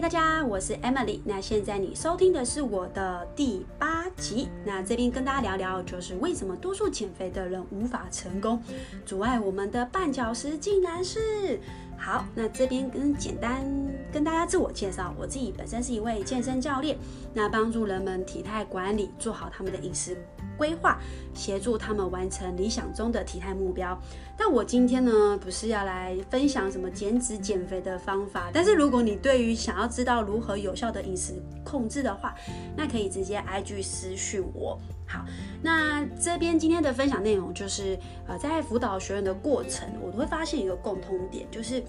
大家，我是 Emily。那现在你收听的是我的第八集。那这边跟大家聊聊，就是为什么多数减肥的人无法成功，阻碍我们的绊脚石竟然是。好，那这边跟简单跟大家自我介绍，我自己本身是一位健身教练，那帮助人们体态管理，做好他们的饮食规划，协助他们完成理想中的体态目标。但我今天呢，不是要来分享什么减脂减肥的方法，但是如果你对于想要知道如何有效的饮食控制的话，那可以直接 IG 私讯我。好，那这边今天的分享内容就是，呃，在辅导学员的过程，我都会发现一个共通点，就是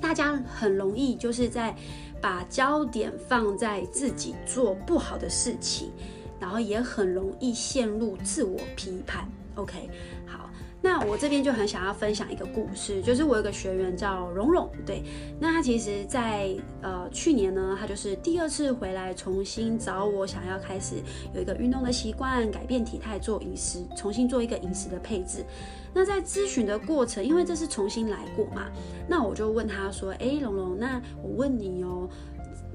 大家很容易就是在把焦点放在自己做不好的事情，然后也很容易陷入自我批判。OK，好。那我这边就很想要分享一个故事，就是我有个学员叫蓉蓉，对，那他其实在呃去年呢，他就是第二次回来重新找我，想要开始有一个运动的习惯，改变体态，做饮食，重新做一个饮食的配置。那在咨询的过程，因为这是重新来过嘛，那我就问他说，哎，蓉蓉，那我问你哦。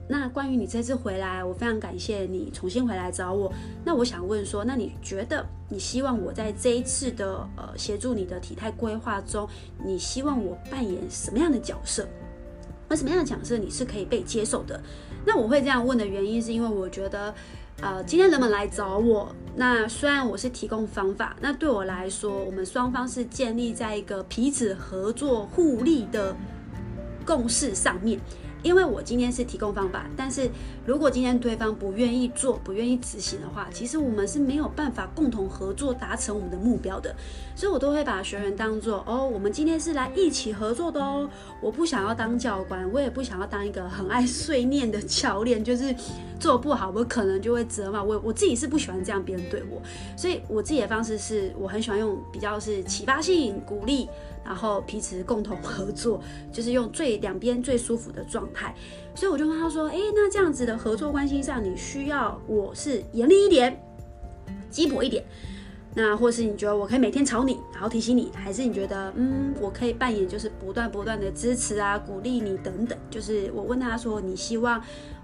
那关于你这次回来，我非常感谢你重新回来找我。那我想问说，那你觉得你希望我在这一次的呃协助你的体态规划中，你希望我扮演什么样的角色？而什么样的角色你是可以被接受的？那我会这样问的原因，是因为我觉得，呃，今天人们来找我，那虽然我是提供方法，那对我来说，我们双方是建立在一个彼此合作互利的共识上面。因为我今天是提供方法，但是如果今天对方不愿意做、不愿意执行的话，其实我们是没有办法共同合作达成我们的目标的。所以我都会把学员当做哦，我们今天是来一起合作的哦。我不想要当教官，我也不想要当一个很爱碎念的教练，就是做不好我可能就会责骂我。我自己是不喜欢这样别人对我，所以我自己的方式是我很喜欢用比较是启发性鼓励。然后彼此共同合作，就是用最两边最舒服的状态。所以我就问他说：“诶，那这样子的合作关系上，你需要我是严厉一点、鸡婆一点，那或是你觉得我可以每天吵你，然后提醒你，还是你觉得嗯，我可以扮演就是不断不断的支持啊、鼓励你等等？就是我问他说，你希望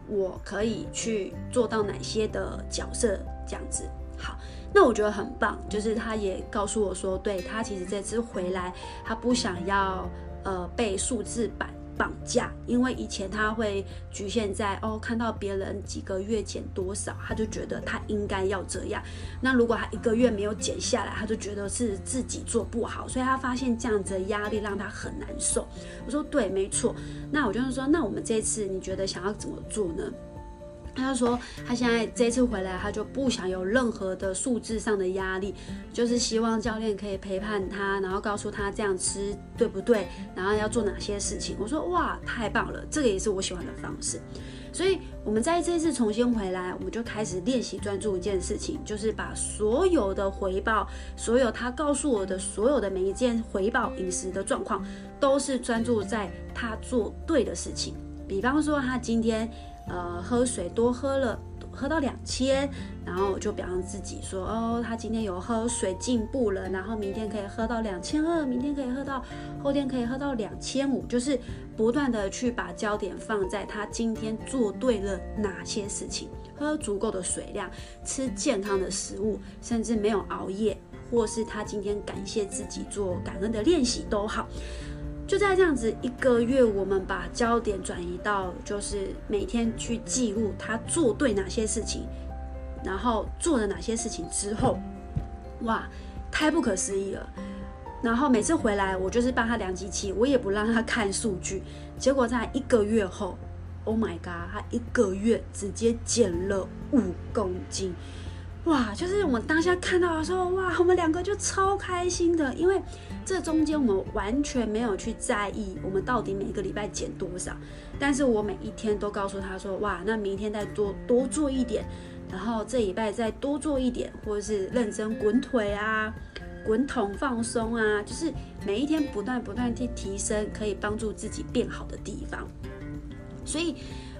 我可以去做到哪些的角色？这样子。”好，那我觉得很棒，就是他也告诉我说，对，他其实这次回来，他不想要呃被数字绑绑架，因为以前他会局限在哦，看到别人几个月减多少，他就觉得他应该要这样。那如果他一个月没有减下来，他就觉得是自己做不好，所以他发现这样子的压力让他很难受。我说对，没错。那我就是说，那我们这次你觉得想要怎么做呢？他就说，他现在这次回来，他就不想有任何的数字上的压力，就是希望教练可以陪伴他，然后告诉他这样吃对不对，然后要做哪些事情。我说哇，太棒了，这个也是我喜欢的方式。所以我们在这次重新回来，我们就开始练习专注一件事情，就是把所有的回报，所有他告诉我的所有的每一件回报饮食的状况，都是专注在他做对的事情。比方说，他今天。呃，喝水多喝了，喝到两千，然后就表扬自己说，哦，他今天有喝水进步了，然后明天可以喝到两千二，明天可以喝到，后天可以喝到两千五，就是不断的去把焦点放在他今天做对了哪些事情，喝足够的水量，吃健康的食物，甚至没有熬夜，或是他今天感谢自己做感恩的练习都好。就在这样子一个月，我们把焦点转移到就是每天去记录他做对哪些事情，然后做了哪些事情之后，哇，太不可思议了。然后每次回来，我就是帮他量机器，我也不让他看数据。结果在一个月后，Oh my god，他一个月直接减了五公斤。哇，就是我们当下看到的时候，哇，我们两个就超开心的，因为这中间我们完全没有去在意我们到底每个礼拜减多少，但是我每一天都告诉他说，哇，那明天再多多做一点，然后这礼拜再多做一点，或者是认真滚腿啊、滚筒放松啊，就是每一天不断不断去提升，可以帮助自己变好的地方，所以。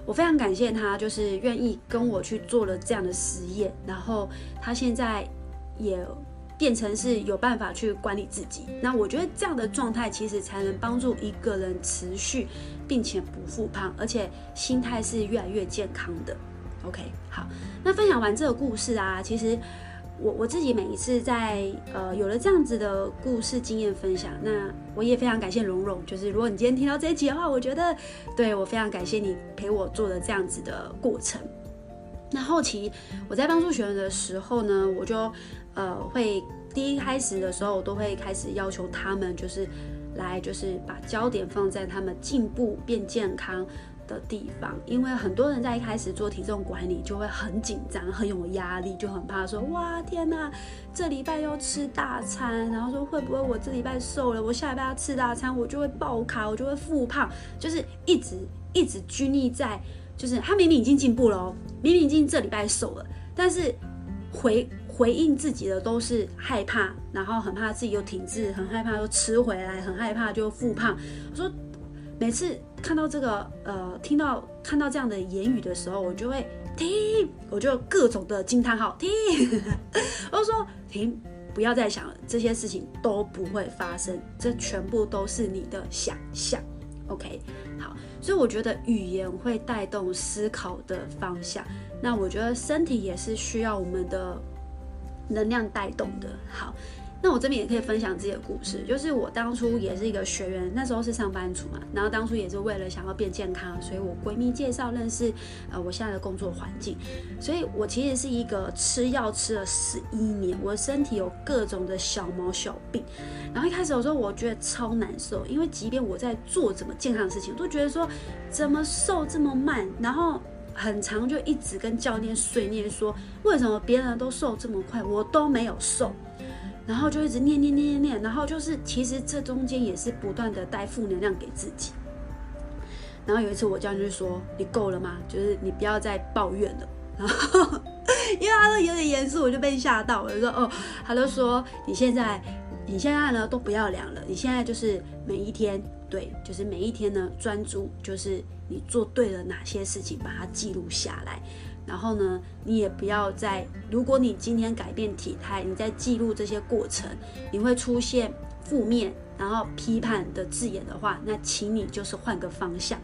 我非常感谢他，就是愿意跟我去做了这样的实验，然后他现在也变成是有办法去管理自己。那我觉得这样的状态其实才能帮助一个人持续并且不复胖，而且心态是越来越健康的。OK，好，那分享完这个故事啊，其实我我自己每一次在呃有了这样子的故事经验分享，那我也非常感谢蓉蓉。就是如果你今天听到这一集的话，我觉得对我非常感谢你陪我做的这样子的过程。那后期我在帮助学员的时候呢，我就呃会第一开始的时候，我都会开始要求他们，就是来就是把焦点放在他们进步变健康的地方，因为很多人在一开始做体重管理就会很紧张，很有压力，就很怕说哇天哪，这礼拜要吃大餐，然后说会不会我这礼拜瘦了，我下礼拜要吃大餐，我就会爆卡，我就会复胖，就是一直一直拘泥在，就是他明明已经进步了哦，明明已经这礼拜瘦了，但是回回应自己的都是害怕，然后很怕自己又停滞，很害怕又吃回来，很害怕就复胖。我说。每次看到这个，呃，听到看到这样的言语的时候，我就会停，我就各种的惊叹号停，我就说停，不要再想了，这些事情都不会发生，这全部都是你的想象。OK，好，所以我觉得语言会带动思考的方向，那我觉得身体也是需要我们的能量带动的。好。那我这边也可以分享自己的故事，就是我当初也是一个学员，那时候是上班族嘛，然后当初也是为了想要变健康，所以我闺蜜介绍认识，呃，我现在的工作环境，所以我其实是一个吃药吃了十一年，我身体有各种的小毛小病，然后一开始的时候我觉得超难受，因为即便我在做怎么健康的事情，我都觉得说怎么瘦这么慢，然后很长就一直跟教练碎念说，为什么别人都瘦这么快，我都没有瘦。然后就一直念念念念念，然后就是其实这中间也是不断的带负能量给自己。然后有一次我教练就说：“你够了吗？就是你不要再抱怨了。”然后因为他说有点严肃，我就被吓到了。我就说：“哦。”他就说：“你现在你现在呢都不要量了，你现在就是每一天对，就是每一天呢专注，就是你做对了哪些事情，把它记录下来。”然后呢，你也不要再，如果你今天改变体态，你在记录这些过程，你会出现负面，然后批判的字眼的话，那请你就是换个方向，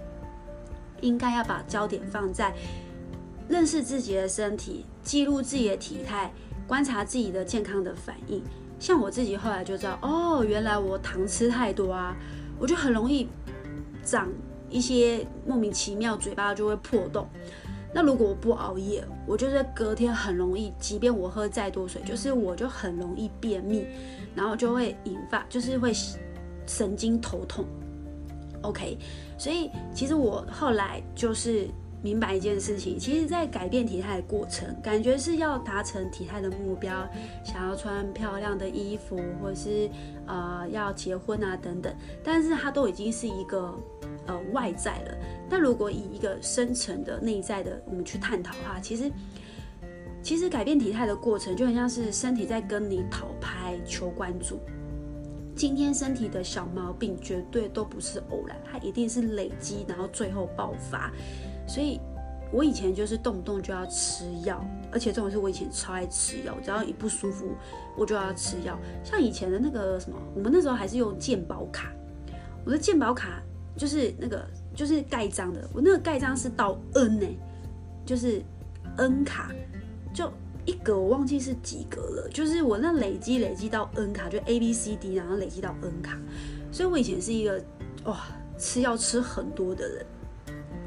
应该要把焦点放在认识自己的身体，记录自己的体态，观察自己的健康的反应。像我自己后来就知道，哦，原来我糖吃太多啊，我就很容易长一些莫名其妙，嘴巴就会破洞。那如果我不熬夜，我就是隔天很容易，即便我喝再多水，就是我就很容易便秘，然后就会引发，就是会神经头痛。OK，所以其实我后来就是明白一件事情，其实在改变体态的过程，感觉是要达成体态的目标，想要穿漂亮的衣服，或者是呃要结婚啊等等，但是它都已经是一个。呃，外在了。但如果以一个深层的内在的我们去探讨的话，其实其实改变体态的过程就很像是身体在跟你讨拍求关注。今天身体的小毛病绝对都不是偶然，它一定是累积，然后最后爆发。所以我以前就是动不动就要吃药，而且这种是我以前超爱吃药，只要一不舒服我就要吃药。像以前的那个什么，我们那时候还是用健保卡，我的健保卡。就是那个，就是盖章的。我那个盖章是到 N 呢，就是 N 卡，就一格我忘记是几格了。就是我那累积累积到 N 卡，就 A B C D，然后累积到 N 卡。所以我以前是一个哇，吃药吃很多的人。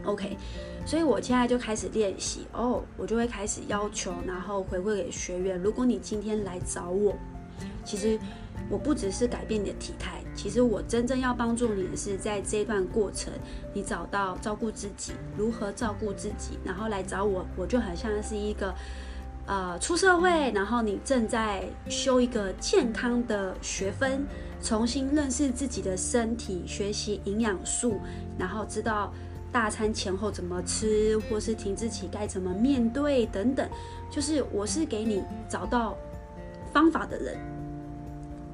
OK，所以我现在就开始练习哦，我就会开始要求，然后回馈给学员。如果你今天来找我，其实我不只是改变你的体态。其实我真正要帮助你的是，在这段过程，你找到照顾自己，如何照顾自己，然后来找我，我就很像是一个，呃，出社会，然后你正在修一个健康的学分，重新认识自己的身体，学习营养素，然后知道大餐前后怎么吃，或是停滞期该怎么面对等等，就是我是给你找到方法的人。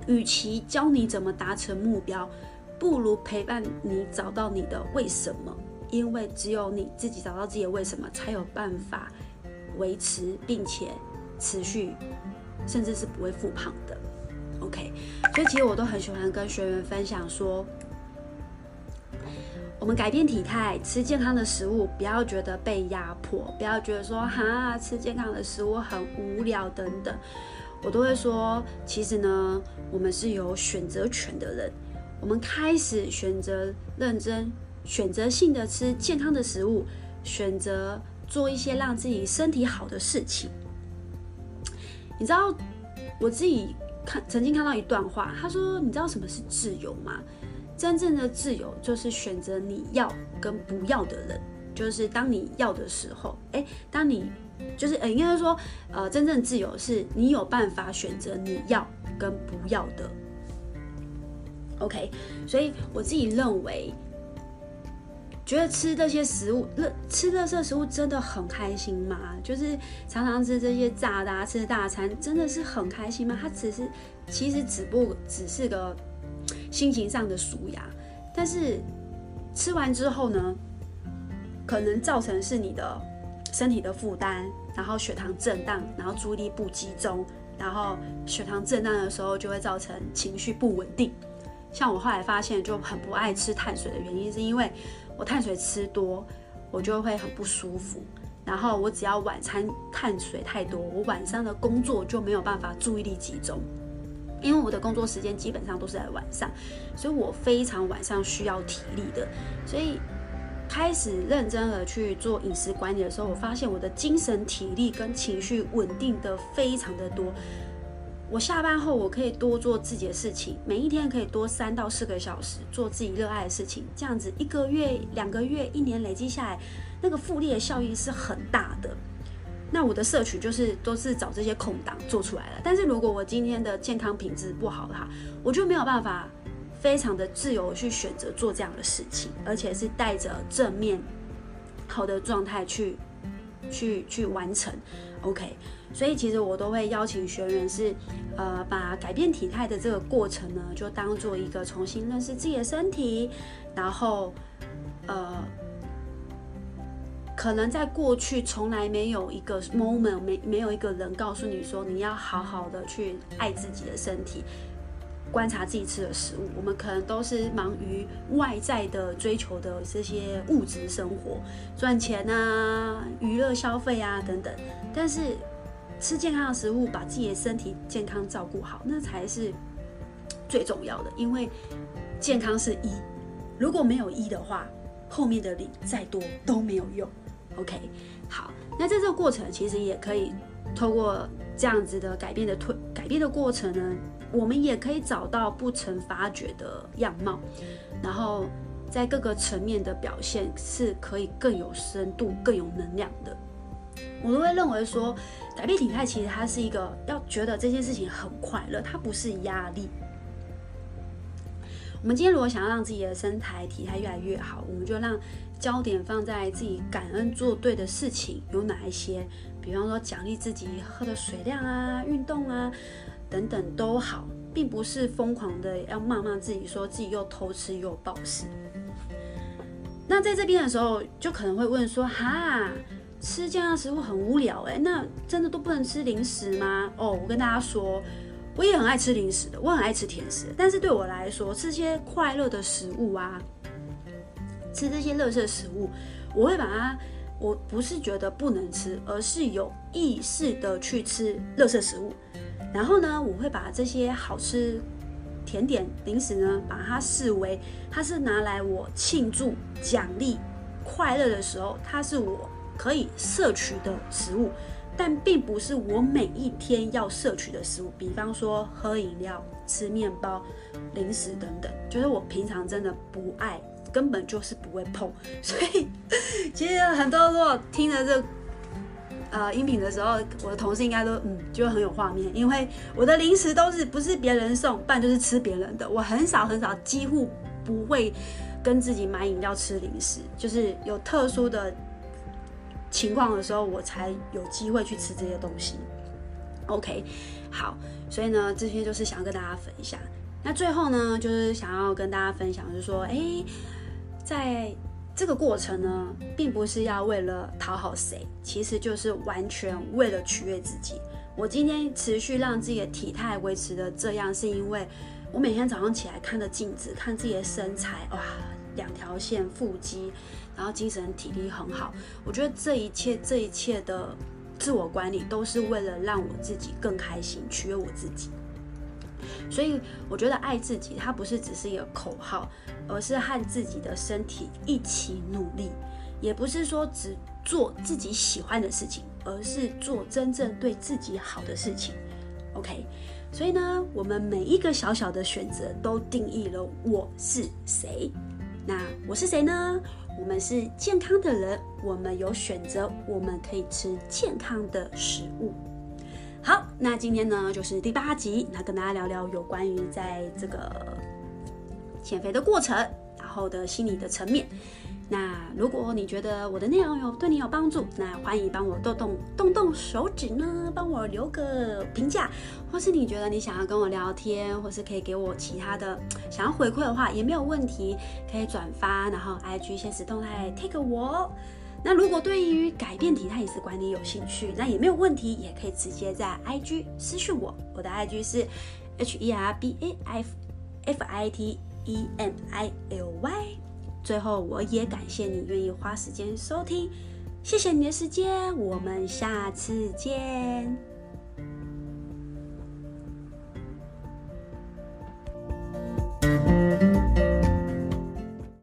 与其教你怎么达成目标，不如陪伴你找到你的为什么。因为只有你自己找到自己的为什么，才有办法维持并且持续甚至是不会复胖的。OK，所以其实我都很喜欢跟学员分享说，我们改变体态，吃健康的食物，不要觉得被压迫，不要觉得说哈吃健康的食物很无聊等等。我都会说，其实呢，我们是有选择权的人。我们开始选择认真、选择性的吃健康的食物，选择做一些让自己身体好的事情。你知道，我自己看曾经看到一段话，他说：“你知道什么是自由吗？真正的自由就是选择你要跟不要的人。就是当你要的时候，诶，当你就是呃，应该说，呃，真正自由是你有办法选择你要跟不要的。” OK，所以我自己认为，觉得吃这些食物，乐吃乐色食物真的很开心吗？就是常常吃这些炸的、啊，吃大餐，真的是很开心吗？它只是，其实只不只是个心情上的舒压，但是吃完之后呢，可能造成是你的身体的负担，然后血糖震荡，然后注意力不集中，然后血糖震荡的时候就会造成情绪不稳定。像我后来发现，就很不爱吃碳水的原因，是因为我碳水吃多，我就会很不舒服。然后我只要晚餐碳水太多，我晚上的工作就没有办法注意力集中，因为我的工作时间基本上都是在晚上，所以我非常晚上需要体力的。所以开始认真的去做饮食管理的时候，我发现我的精神、体力跟情绪稳定的非常的多。我下班后，我可以多做自己的事情，每一天可以多三到四个小时做自己热爱的事情。这样子一个月、两个月、一年累积下来，那个复利的效应是很大的。那我的摄取就是都是找这些空档做出来的。但是如果我今天的健康品质不好的话，我就没有办法非常的自由去选择做这样的事情，而且是带着正面好的状态去去去完成。OK。所以其实我都会邀请学员是，呃，把改变体态的这个过程呢，就当做一个重新认识自己的身体，然后，呃，可能在过去从来没有一个 moment，没没有一个人告诉你说你要好好的去爱自己的身体，观察自己吃的食物。我们可能都是忙于外在的追求的这些物质生活，赚钱啊、娱乐消费啊等等，但是。吃健康的食物，把自己的身体健康照顾好，那才是最重要的。因为健康是一，如果没有一的话，后面的零再多都没有用。OK，好，那在这个过程，其实也可以透过这样子的改变的推改变的过程呢，我们也可以找到不曾发觉的样貌，然后在各个层面的表现是可以更有深度、更有能量的。我都会认为说，改变体态其实它是一个要觉得这件事情很快乐，它不是压力。我们今天如果想要让自己的身材体态越来越好，我们就让焦点放在自己感恩做对的事情有哪一些，比方说奖励自己喝的水量啊、运动啊等等都好，并不是疯狂的要骂骂自己，说自己又偷吃又暴食。那在这边的时候，就可能会问说，哈。吃这样的食物很无聊哎，那真的都不能吃零食吗？哦，我跟大家说，我也很爱吃零食的，我很爱吃甜食，但是对我来说，吃些快乐的食物啊，吃这些乐色食物，我会把它，我不是觉得不能吃，而是有意识的去吃垃圾食物。然后呢，我会把这些好吃甜点零食呢，把它视为它是拿来我庆祝、奖励、快乐的时候，它是我。可以摄取的食物，但并不是我每一天要摄取的食物。比方说喝饮料、吃面包、零食等等，就是我平常真的不爱，根本就是不会碰。所以，其实很多如果听了这呃音频的时候，我的同事应该都嗯，就很有画面，因为我的零食都是不是别人送，半就是吃别人的。我很少很少，几乎不会跟自己买饮料、吃零食，就是有特殊的。情况的时候，我才有机会去吃这些东西。OK，好，所以呢，这些就是想要跟大家分享。那最后呢，就是想要跟大家分享，就是说，诶，在这个过程呢，并不是要为了讨好谁，其实就是完全为了取悦自己。我今天持续让自己的体态维持的这样，是因为我每天早上起来看着镜子，看自己的身材，哇，两条线腹肌，然后精神体力很好。我觉得这一切，这一切的自我管理，都是为了让我自己更开心，取悦我自己。所以我觉得爱自己，它不是只是一个口号，而是和自己的身体一起努力，也不是说只做自己喜欢的事情，而是做真正对自己好的事情。OK，所以呢，我们每一个小小的选择都定义了我是谁。那我是谁呢？我们是健康的人，我们有选择，我们可以吃健康的食物。好，那今天呢，就是第八集，那跟大家聊聊有关于在这个减肥的过程，然后的心理的层面。那如果你觉得我的内容有对你有帮助，那欢迎帮我动动动动手指呢，帮我留个评价，或是你觉得你想要跟我聊天，或是可以给我其他的想要回馈的话，也没有问题，可以转发，然后 IG 限时动态 take 我。那如果对于改变体态饮食管理有兴趣，那也没有问题，也可以直接在 IG 私讯我。我的 IG 是 H E R B A F F I T E M I L Y。最后，我也感谢你愿意花时间收听，谢谢你的时间，我们下次见。